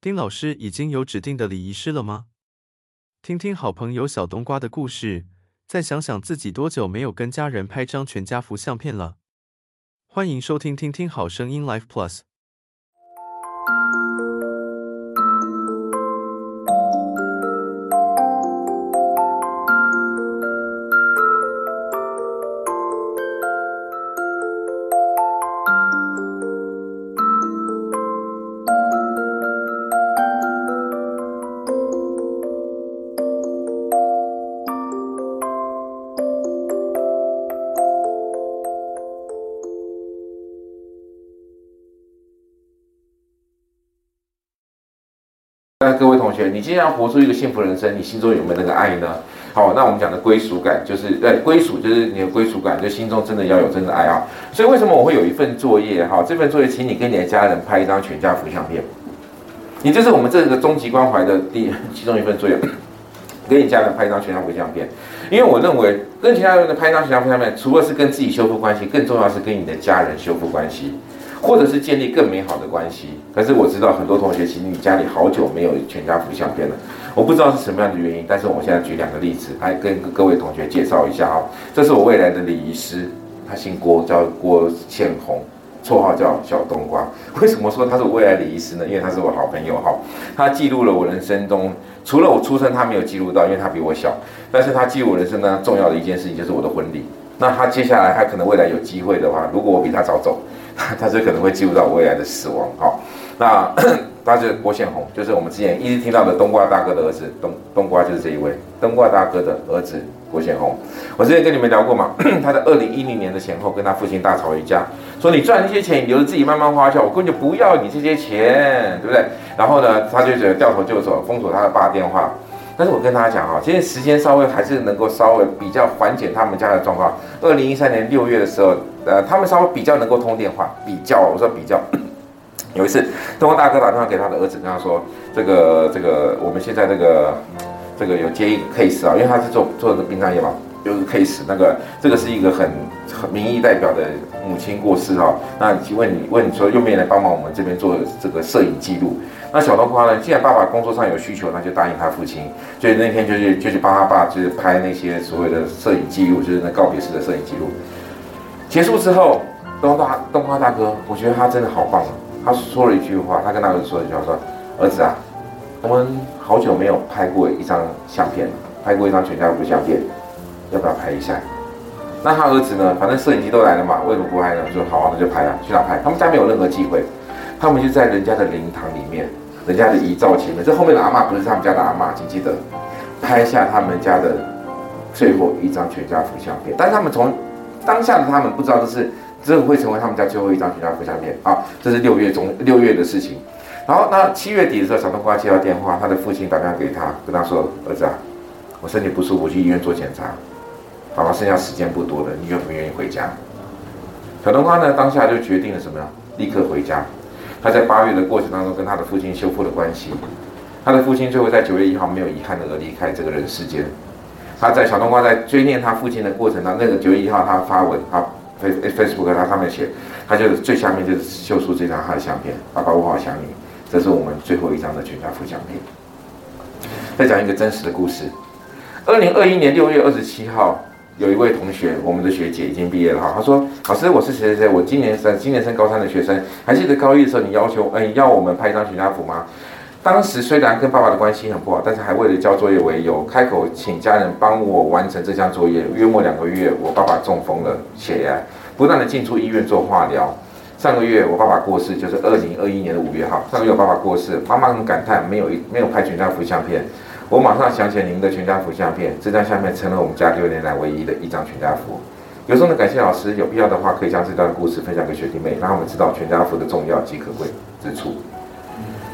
丁老师已经有指定的礼仪师了吗？听听好朋友小冬瓜的故事，再想想自己多久没有跟家人拍张全家福相片了。欢迎收听听听好声音 Life Plus。那各位同学，你既然活出一个幸福人生，你心中有没有那个爱呢？好，那我们讲的归属感，就是对归属，就是你的归属感，就心中真的要有真的爱啊。所以为什么我会有一份作业？哈，这份作业，请你跟你的家人拍一张全家福相片。你这是我们这个终极关怀的第其中一份作业，给你家人拍一张全家福相片。因为我认为跟其他人的拍一张全家福相片，除了是跟自己修复关系，更重要是跟你的家人修复关系。或者是建立更美好的关系，可是我知道很多同学其实你家里好久没有全家福相片了，我不知道是什么样的原因，但是我现在举两个例子来跟各位同学介绍一下啊，这是我未来的礼仪师，他姓郭，叫郭倩红，绰号叫小冬瓜。为什么说他是我未来礼仪师呢？因为他是我好朋友哈，他记录了我人生中除了我出生他没有记录到，因为他比我小，但是他记录我人生呢重要的一件事情就是我的婚礼。那他接下来他可能未来有机会的话，如果我比他早走。他就可能会记录到未来的死亡。好，那 他是郭宪宏，就是我们之前一直听到的冬瓜大哥的儿子。冬冬瓜就是这一位，冬瓜大哥的儿子郭宪宏。我之前跟你们聊过嘛，他在二零一零年的前后跟他父亲大吵一架，说你赚那些钱，你留着自己慢慢花去，我根本就不要你这些钱，对不对？然后呢，他就觉得掉头就走，封锁他的爸电话。但是我跟大家讲哈，其实时间稍微还是能够稍微比较缓解他们家的状况。二零一三年六月的时候，呃，他们稍微比较能够通电话，比较我说比较。有一次，东方大哥打电话给他的儿子，跟他说：“这个这个，我们现在这个这个有接一个 case 啊，因为他是做做的殡葬业嘛，就是 case。那个这个是一个很很民意代表的母亲过世哈，那请问你问你说用不愿意来帮忙我们这边做这个摄影记录？”那小冬瓜呢？既然爸爸工作上有需求，那就答应他父亲。所以那天就去就去帮他爸，就是拍那些所谓的摄影记录，就是那告别式的摄影记录。结束之后，东大冬瓜大哥，我觉得他真的好棒啊！他说了一句话，他跟他儿子说了一句话，说：“儿子啊，我们好久没有拍过一张相片了，拍过一张全家福的相片，要不要拍一下？”那他儿子呢？反正摄影机都来了嘛，为什么不拍呢？说：“好啊，那就拍啊，去哪拍？”他们家没有任何机会。他们就在人家的灵堂里面，人家的遗照前面。这后面的阿嬷不是他们家的阿嬷，请记得拍下他们家的最后一张全家福相片。但是他们从当下的他们不知道这是这会成为他们家最后一张全家福相片啊！这是六月中六月的事情。然后那七月底的时候，小冬瓜接到电话，他的父亲打电话给他，跟他说：“儿子啊，我身体不舒服，去医院做检查。爸爸剩下时间不多了，你愿不愿意回家？”小冬瓜呢，当下就决定了什么呀？立刻回家。他在八月的过程当中跟他的父亲修复了关系，他的父亲最后在九月一号没有遗憾的离开这个人世间。他在小冬瓜在追念他父亲的过程当中，那个九月一号他发文，他 Facebook 他上面写，他就最下面就是秀出这张他的相片，爸爸我好想你，这是我们最后一张的全家福相片。再讲一个真实的故事，二零二一年六月二十七号。有一位同学，我们的学姐已经毕业了哈。她说：“老师，我是谁谁谁，我今年升今年升高三的学生。还记得高一的时候，你要求，哎，要我们拍一张全家福吗？当时虽然跟爸爸的关系很不好，但是还为了交作业为由，开口请家人帮我完成这项作业。约莫两个月，我爸爸中风了，血癌，不断的进出医院做化疗。上个月我爸爸过世，就是二零二一年的五月号。上个月我爸爸过世，妈妈很感叹，没有一没有拍全家福相片。”我马上想起你们的全家福相片，这张相片成了我们家六年来唯一的一张全家福。由衷的感谢老师，有必要的话可以将这段故事分享给学弟妹，让他们知道全家福的重要及可贵之处。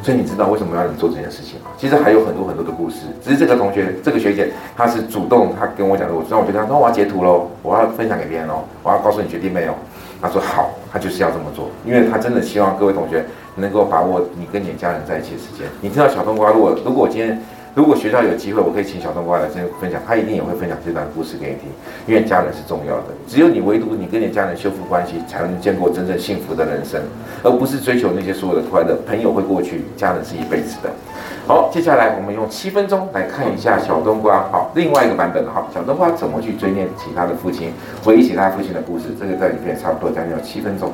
所以你知道为什么要你做这件事情吗？其实还有很多很多的故事，只是这个同学这个学姐她是主动，她跟我讲的，我知道我觉得，那我要截图喽，我要分享给别人喽，我要告诉你学弟妹哦。她说好，她就是要这么做，因为她真的希望各位同学能够把握你跟你家人在一起的时间。你知道小冬瓜，如果如果我今天。如果学校有机会，我可以请小冬瓜来这分享，他一定也会分享这段故事给你听，因为家人是重要的。只有你唯独你跟你家人修复关系，才能见过真正幸福的人生，而不是追求那些所有的快乐。朋友会过去，家人是一辈子的。好，接下来我们用七分钟来看一下小冬瓜，好，另外一个版本的，好，小冬瓜怎么去追念起他的父亲，回忆起他父亲的故事。这个在里面差不多将近有七分钟。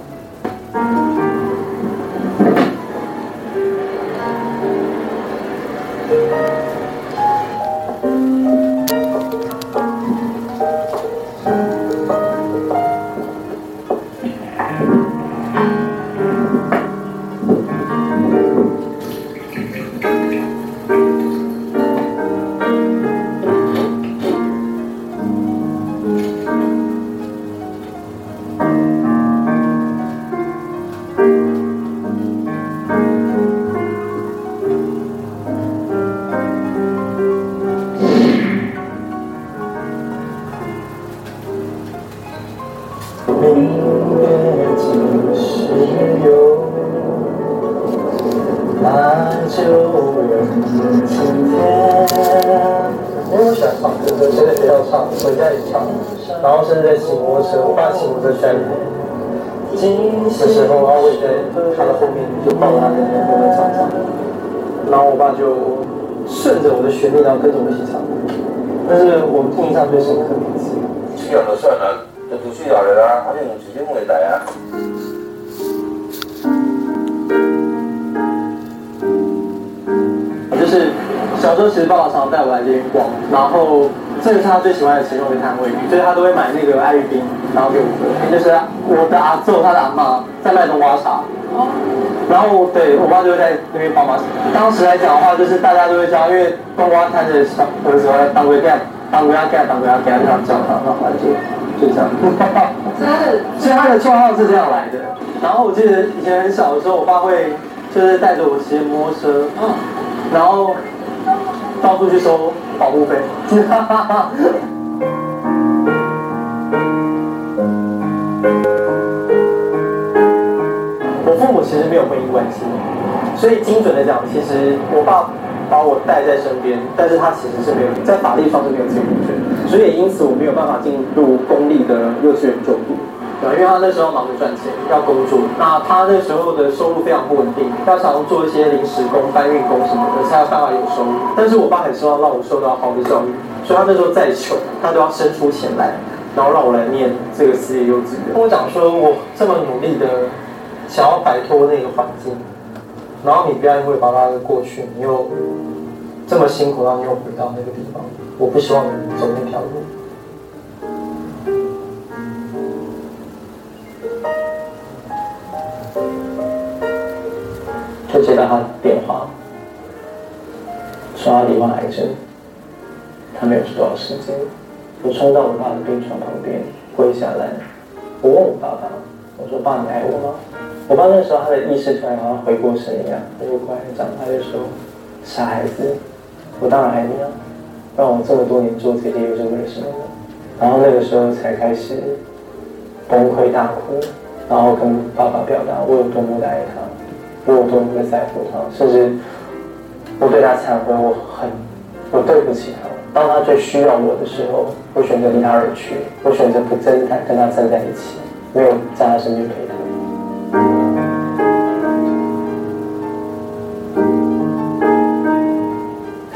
然后跟着我一起唱，但是我们印象最深刻的一次。去了就算了，就出去了啦，反正时间会来啊。就是小时候，其实爸爸常常带我来这边逛，然后这个是他最喜欢的其中一个摊位，就是他都会买那个爱玉冰，然后给我喝。就是我的阿祖，他的阿妈在卖冬瓜茶。然后对我爸就会在那边帮忙。当时来讲的话，就是大家都会叫，因为冬瓜摊的小儿子当归干，当归干，当归干这样叫他，然后就就这样。所以他的绰号是这样来的。然后我记得以前很小的时候，我爸会就是带着我骑摩托车，然后到处去收保护费。其实没有婚姻关系，所以精准的讲，其实我爸把我带在身边，但是他其实是没有在法律上是没有监护权，所以也因此我没有办法进入公立的幼稚园就读，对，因为他那时候忙着赚钱要工作，那他那时候的收入非常不稳定，要常做一些临时工、搬运工什么的，才有办法有收入。但是我爸很希望让我受到好的教育，所以他那时候再穷，他都要伸出钱来，然后让我来念这个私立幼稚园。跟我讲说，我这么努力的。想要摆脱那个环境，然后你不要因为爸爸的过去，你又这么辛苦，然后你又回到那个地方，我不希望你走那条路。就接到他的电话，说他罹患癌症，他没有多少时间，我冲到我爸的病床旁边，跪下来，我问我爸爸，我说爸，你爱我吗？我爸那时候他的意识突然好像回过神一样，他就过来讲，他就说：“傻孩子，我当然爱你啊，让我这么多年做这些又是为什么？”然后那个时候才开始崩溃大哭，然后跟爸爸表达我有多么的爱他，我有多么的在乎他，甚至我对他忏悔，我很我对不起他。当他最需要我的时候，我选择离他而去，我选择不再跟他站在一起，没有在他身边陪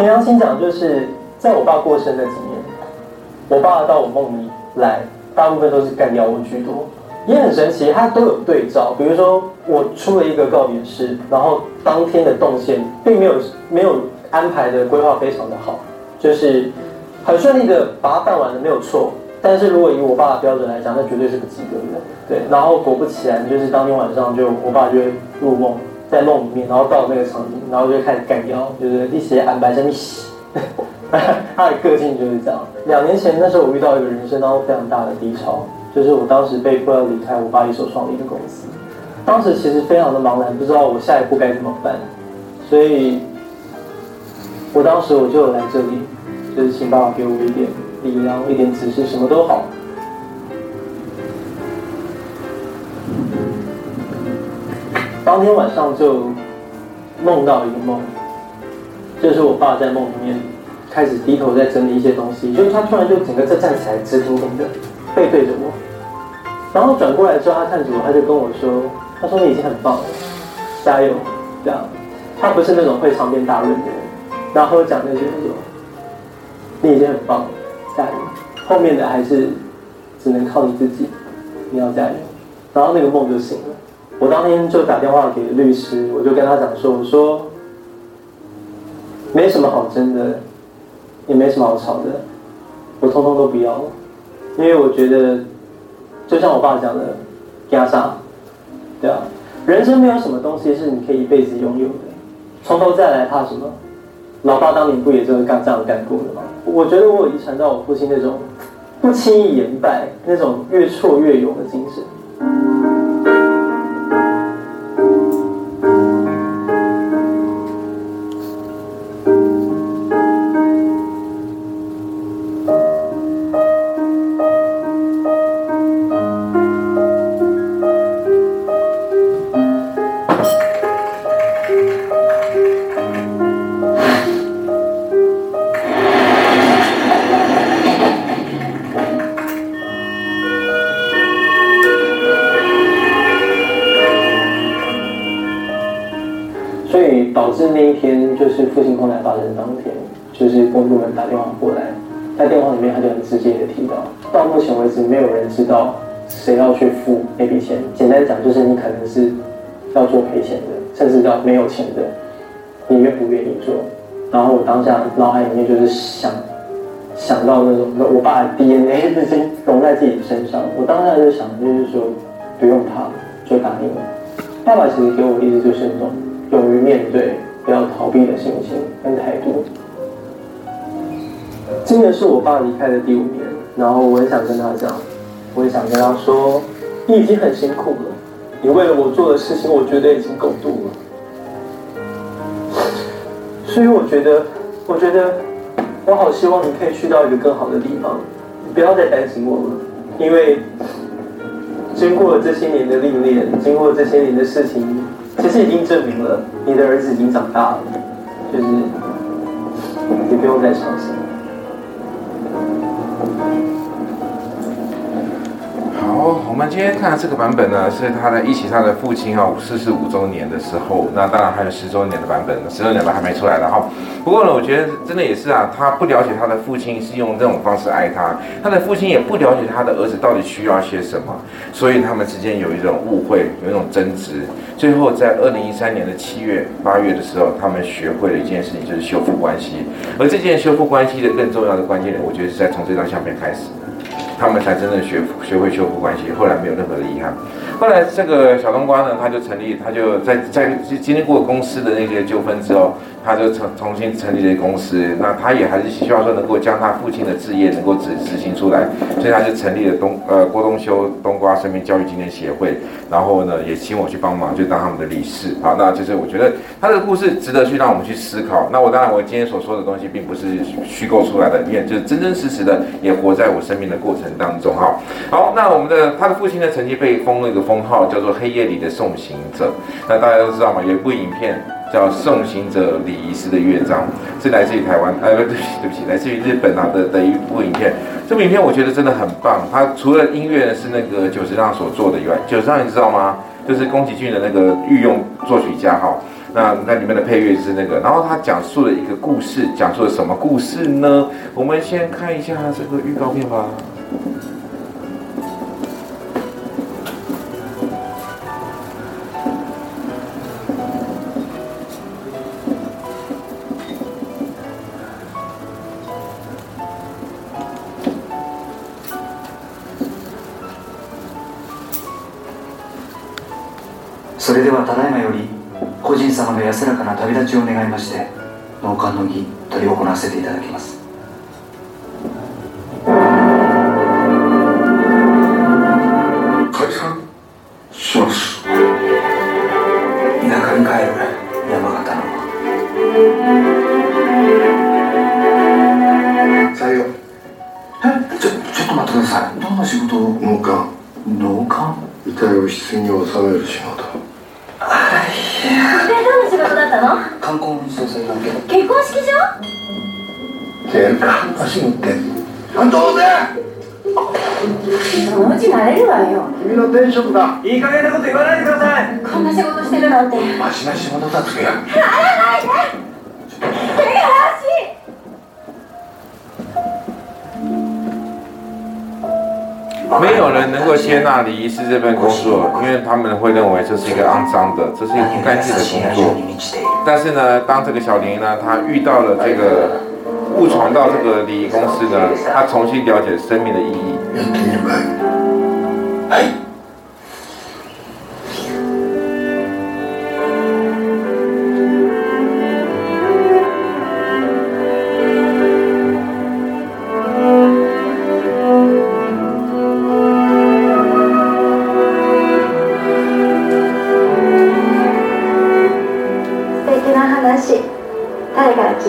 凭良心讲，就是在我爸过生的几年，我爸到我梦里来，大部分都是干掉我居多，也很神奇，他都有对照。比如说，我出了一个告别式，然后当天的动线并没有没有安排的规划非常的好，就是很顺利的把它办完了，没有错。但是如果以我爸的标准来讲，那绝对是个及格的。对，然后果不其然，就是当天晚上就我爸就会入梦，在梦里面，然后到那个场景，然后就开始干掉，就是一些安排在一起。他的个性就是这样。两年前那时候，我遇到一个人生当中非常大的低潮，就是我当时被迫要离开我爸一手创立的公司，当时其实非常的茫然，不知道我下一步该怎么办，所以，我当时我就来这里，就是请爸爸给我一点。力量一点指示，什么都好。当天晚上就梦到一个梦，就是我爸在梦里面开始低头在整理一些东西，就是他突然就整个在站起来直挺挺的背对着我，然后转过来之后他看着我，他就跟我说：“他说你已经很棒了，加油。”这样，他不是那种会长篇大论的人，然后讲那些那种，你已经很棒了，加油，后面的还是只能靠你自己，你要加油。然后那个梦就醒了。我当天就打电话给律师，我就跟他讲说：“我说，没什么好争的，也没什么好吵的，我通通都不要了，因为我觉得，就像我爸讲的，压榨，对啊，人生没有什么东西是你可以一辈子拥有的，从头再来怕什么？老爸当年不也这样干这样干过的吗？我觉得我有遗传到我父亲那种不轻易言败，那种越挫越勇的精神。”导致那一天就是父亲空难发生当天，就是公部门打电话过来，在电话里面他就很直接的提到，到目前为止没有人知道谁要去付那笔钱。简单讲就是你可能是要做赔钱的，甚至要没有钱的，你愿不愿意做？然后我当下脑海里面就是想想到那种我爸的 DNA 已经融在自己身上，我当下就想就是说不用怕，就答应了。爸爸其实给我的意思就是那种勇于面对。不要逃避的心情跟态度。今年是我爸离开的第五年，然后我很想跟他讲，我也想跟他说，你已经很辛苦了，你为了我做的事情，我觉得已经够多了。所以我觉得，我觉得，我好希望你可以去到一个更好的地方，你不要再担心我了，因为经过了这些年的历练，经过了这些年的事情。其实已经证明了，你的儿子已经长大了，就是你不用再伤心。哦，我们今天看的这个版本呢，是他的一起他的父亲啊，逝世五周年的时候。那当然还有十周年的版本，十周年版还没出来的哈。不过呢，我觉得真的也是啊，他不了解他的父亲是用这种方式爱他，他的父亲也不了解他的儿子到底需要些什么，所以他们之间有一种误会，有一种争执。最后在二零一三年的七月、八月的时候，他们学会了一件事情，就是修复关系。而这件修复关系的更重要的关键，我觉得是在从这张相片开始，他们才真正学学会修复关系。后来没有任何的遗憾。后来这个小冬瓜呢，他就成立，他就在在经历过公司的那些纠纷之后。他就重重新成立了公司，那他也还是希望说能够将他父亲的志业能够执执行出来，所以他就成立了东呃郭东修冬瓜生命教育纪念协会，然后呢也请我去帮忙，就当他们的理事。好，那就是我觉得他的故事值得去让我们去思考。那我当然我今天所说的东西并不是虚构出来的，因为就是真真实实的也活在我生命的过程当中。哈，好，那我们的他的父亲呢曾经被封了一个封号叫做黑夜里的送行者，那大家都知道嘛，有一部影片。叫《送行者礼仪师的乐章》，是来自于台湾，呃，对不起，对不起，来自于日本啊的的一部影片。这部影片我觉得真的很棒。它除了音乐是那个久石让所做的以外，久石让你知道吗？就是宫崎骏的那个御用作曲家哈。那那里面的配乐是那个，然后他讲述了一个故事，讲述了什么故事呢？我们先看一下这个预告片吧。それではただいまより故人様の安らかな旅立ちを愿いまして纳棺の仪执り行わせていただきます。纳棺遗体を棺に纳める仕事。あいやでどんな仕事事だったの？観光総裁の件结婚式场出るか。走って。あどうぜそのうち惯れるわよ。君の転职だ。いい加减なこと言わないでください。こんな仕事してるなんて。マシな仕事だつけや手が足没有人能够接纳礼仪师这份工作，因为他们会认为这是一个肮脏的，这是一个不干净的工作。に满ちている但是呢，当这个小林呢，他遇到了这个误闯到这个礼仪公司呢，他重新了解生命的意义。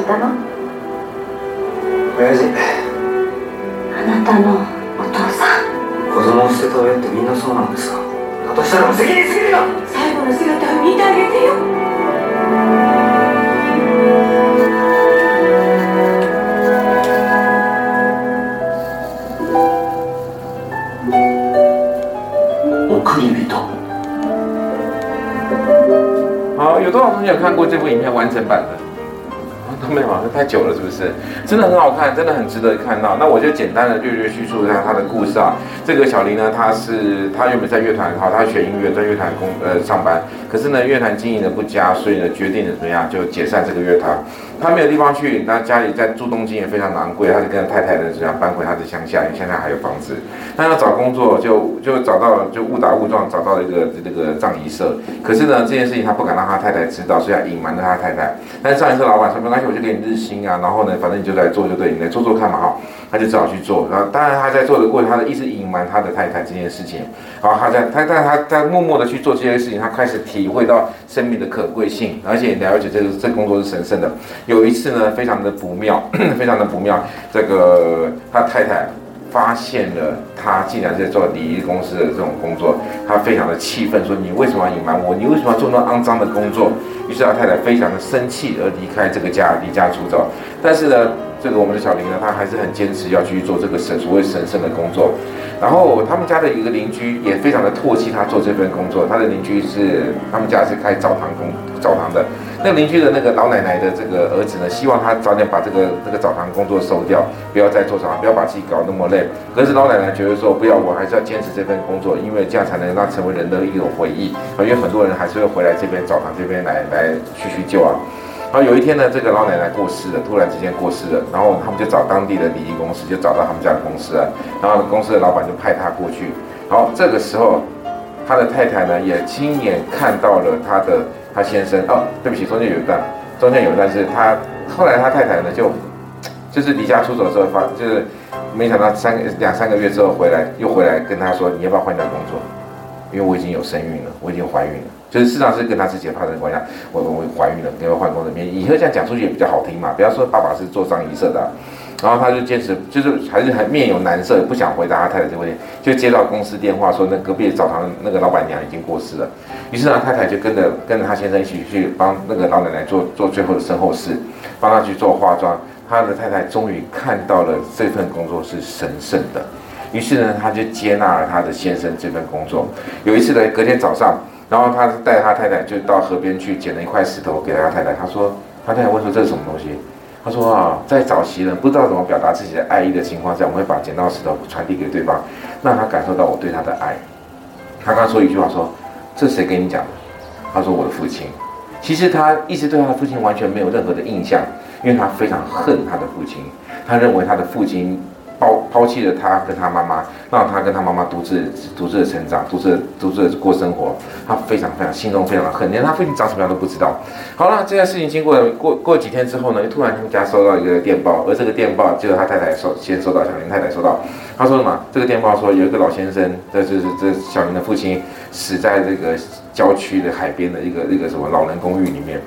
たの？亲父。あなたのお父さん。子供を舍てた亲ってみんなそうなんですか？だとしたら无责任すぎるよ！最后の姿を见てあげてよ。送り人好，有多少同学有看过这部影片？完整版的？啊都没有啊，太久了，是不是？真的很好看，真的很值得看到。那我就简单的略略叙述一下他的故事啊。这个小林呢，他是他原本在乐团，好，他学音乐，在乐团工呃上班。可是呢，乐团经营的不佳，所以呢，决定了怎么样，就解散这个乐团。他没有地方去，那家里在住东京也非常昂贵，他就跟太太呢这样搬回他的乡下，因为乡下还有房子。那要找工作就就找到，就误打误撞找到了一个这个葬仪社。可是呢，这件事情他不敢让他太太知道，所以他隐瞒着他太太。但是葬仪社老板说没关系，我就给你日薪啊，然后呢，反正你就来做就对，你来做做看嘛哈。他就只好去做。然后当然他在做的过程，他一直隐瞒他的太太这件事情。然后他在他但他在默默的去做这些事情，他开始体会到生命的可贵性，而且了解这个这工作是神圣的。有一次呢，非常的不妙，非常的不妙。这个他太太发现了他竟然在做礼仪公司的这种工作，他非常的气愤，说：“你为什么要隐瞒我？你为什么要做那肮脏的工作？”于是他太太非常的生气而离开这个家，离家出走。但是呢，这个我们的小林呢，他还是很坚持要去做这个神所谓神圣的工作。然后他们家的一个邻居也非常的唾弃他做这份工作。他的邻居是他们家是开澡堂工澡堂的。那邻居的那个老奶奶的这个儿子呢，希望他早点把这个这个澡堂工作收掉，不要再做澡堂，不要把自己搞那么累。可是老奶奶觉得说，不要，我还是要坚持这份工作，因为这样才能让成为人的一种回忆。因为很多人还是会回来这边澡堂这边来来叙叙旧啊。然后有一天呢，这个老奶奶过世了，突然之间过世了，然后他们就找当地的礼仪公司，就找到他们家的公司了。然后公司的老板就派他过去。然后这个时候，他的太太呢也亲眼看到了他的。他先生哦，对不起，中间有一段，中间有一段是他后来他太太呢就就是离家出走的时候发，就是没想到三个两三个月之后回来，又回来跟他说，你要不要换一下工作？因为我已经有身孕了，我已经怀孕了，就是事实上是跟他自己的发生关系，我我怀孕了，你要不要换工作？以后这样讲出去也比较好听嘛，不要说爸爸是做葬仪社的。然后他就坚持，就是还是很面有难色，不想回答他太太这个问题，就接到公司电话说，那隔壁澡堂那个老板娘已经过世了。于是呢，太太就跟着跟着他先生一起去帮那个老奶奶做做最后的身后事，帮他去做化妆。他的太太终于看到了这份工作是神圣的，于是呢，他就接纳了他的先生这份工作。有一次呢，隔天早上，然后他带他太太就到河边去捡了一块石头给他太太。他说，他太太问说这是什么东西？他说啊，在早期呢，不知道怎么表达自己的爱意的情况下，我会把捡到石头传递给对方，让他感受到我对他的爱。他刚说一句话说，这谁跟你讲的？他说我的父亲。其实他一直对他的父亲完全没有任何的印象，因为他非常恨他的父亲，他认为他的父亲。抛抛弃了他跟他妈妈，让他跟他妈妈独自独自的成长，独自独自的过生活。他非常非常心中非常的恨，连他父亲长什么样都不知道。好了，这件事情经过过过几天之后呢，突然他们家收到一个电报，而这个电报就是他太太收先收到，小林太太收到。他说什么？这个电报说有一个老先生，这就是这小林的父亲死在这个郊区的海边的一个一个什么老人公寓里面，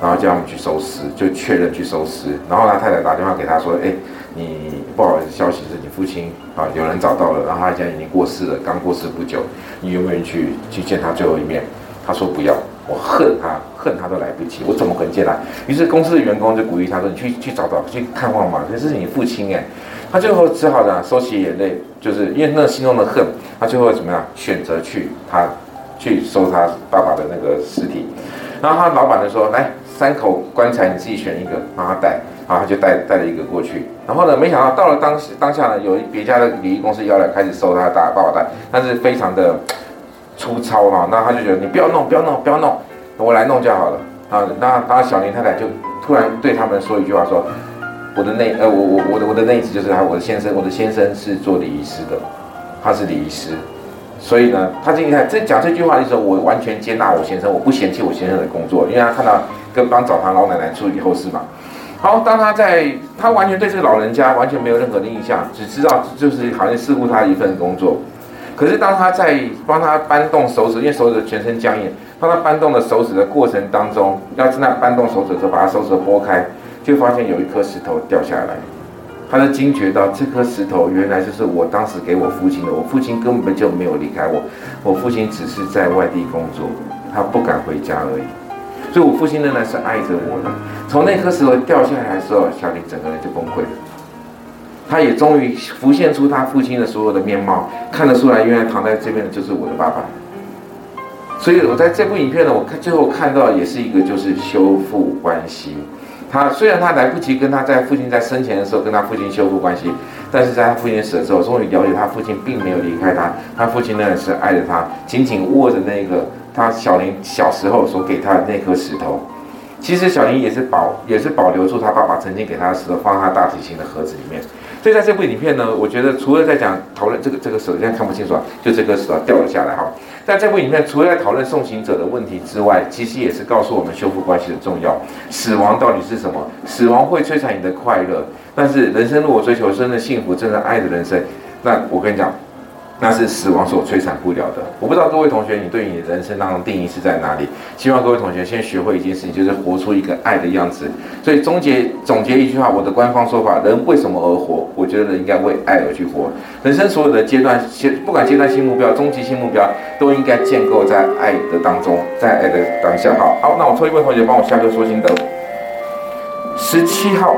然后叫他们去收尸，就确认去收尸。然后他太太打电话给他说，哎。你不好意思消息是你父亲啊，有人找到了，然后他现在已经过世了，刚过世不久，你愿不愿意去去见他最后一面？他说不要，我恨他，恨他都来不及，我怎么可能见他？于是公司的员工就鼓励他说：“你去去找找，去看望嘛，这是你父亲哎。”他最后只好呢收起眼泪，就是因为那心中的恨，他最后怎么样选择去他去收他爸爸的那个尸体。然后他老板就说：“来，三口棺材你自己选一个，让他带。”然后他就带带了一个过去。然后呢，没想到到了当当下呢，有别家的礼仪公司要来开始收他大爸爸带，但是非常的粗糙哈。那他就觉得你不要弄，不要弄，不要弄，我来弄就好了啊。那那小林太太就突然对他们说一句话说：“我的内呃，我我我的我的内子就是他，我的先生，我的先生是做礼仪师的，他是礼仪师。”所以呢，他今天在讲这句话的时候，我完全接纳我先生，我不嫌弃我先生的工作，因为他看到跟帮澡堂老奶奶处理后事嘛。好，当他在，他完全对这个老人家完全没有任何的印象，只知道就是好像似乎他一份工作。可是当他在帮他搬动手指，因为手指全身僵硬，帮他搬动的手指的过程当中，要在那搬动手指的时候，把他手指拨开，就发现有一颗石头掉下来。他就惊觉到这颗石头原来就是我当时给我父亲的，我父亲根本就没有离开我，我父亲只是在外地工作，他不敢回家而已。所以我父亲仍然是爱着我的。从那颗石头掉下来的时候，小林整个人就崩溃了。他也终于浮现出他父亲的所有的面貌，看得出来，原来躺在这边的就是我的爸爸。所以我在这部影片呢，我看最后看到也是一个就是修复关系。他虽然他来不及跟他在父亲在生前的时候跟他父亲修复关系，但是在他父亲死的时候，终于了解他父亲并没有离开他，他父亲呢是爱着他，紧紧握着那个他小林小时候所给他的那颗石头。其实小林也是保也是保留住他爸爸曾经给他的石头，放在他大提琴的盒子里面。所以在这部影片呢，我觉得除了在讲讨论这个这个手，现在看不清楚啊，就这个手啊掉了下来哈。但这部影片，除了在讨论送行者的问题之外，其实也是告诉我们修复关系的重要。死亡到底是什么？死亡会摧残你的快乐，但是人生如果追求真的幸福、真的爱的人生，那我跟你讲。那是死亡所摧残不了的。我不知道各位同学，你对你人生当中定义是在哪里？希望各位同学先学会一件事情，就是活出一个爱的样子。所以总结总结一句话，我的官方说法：人为什么而活？我觉得人应该为爱而去活。人生所有的阶段，不管阶段性目标、终极性目标，都应该建构在爱的当中，在爱的当下。好，好，那我抽一位同学帮我下课说心得。十七号。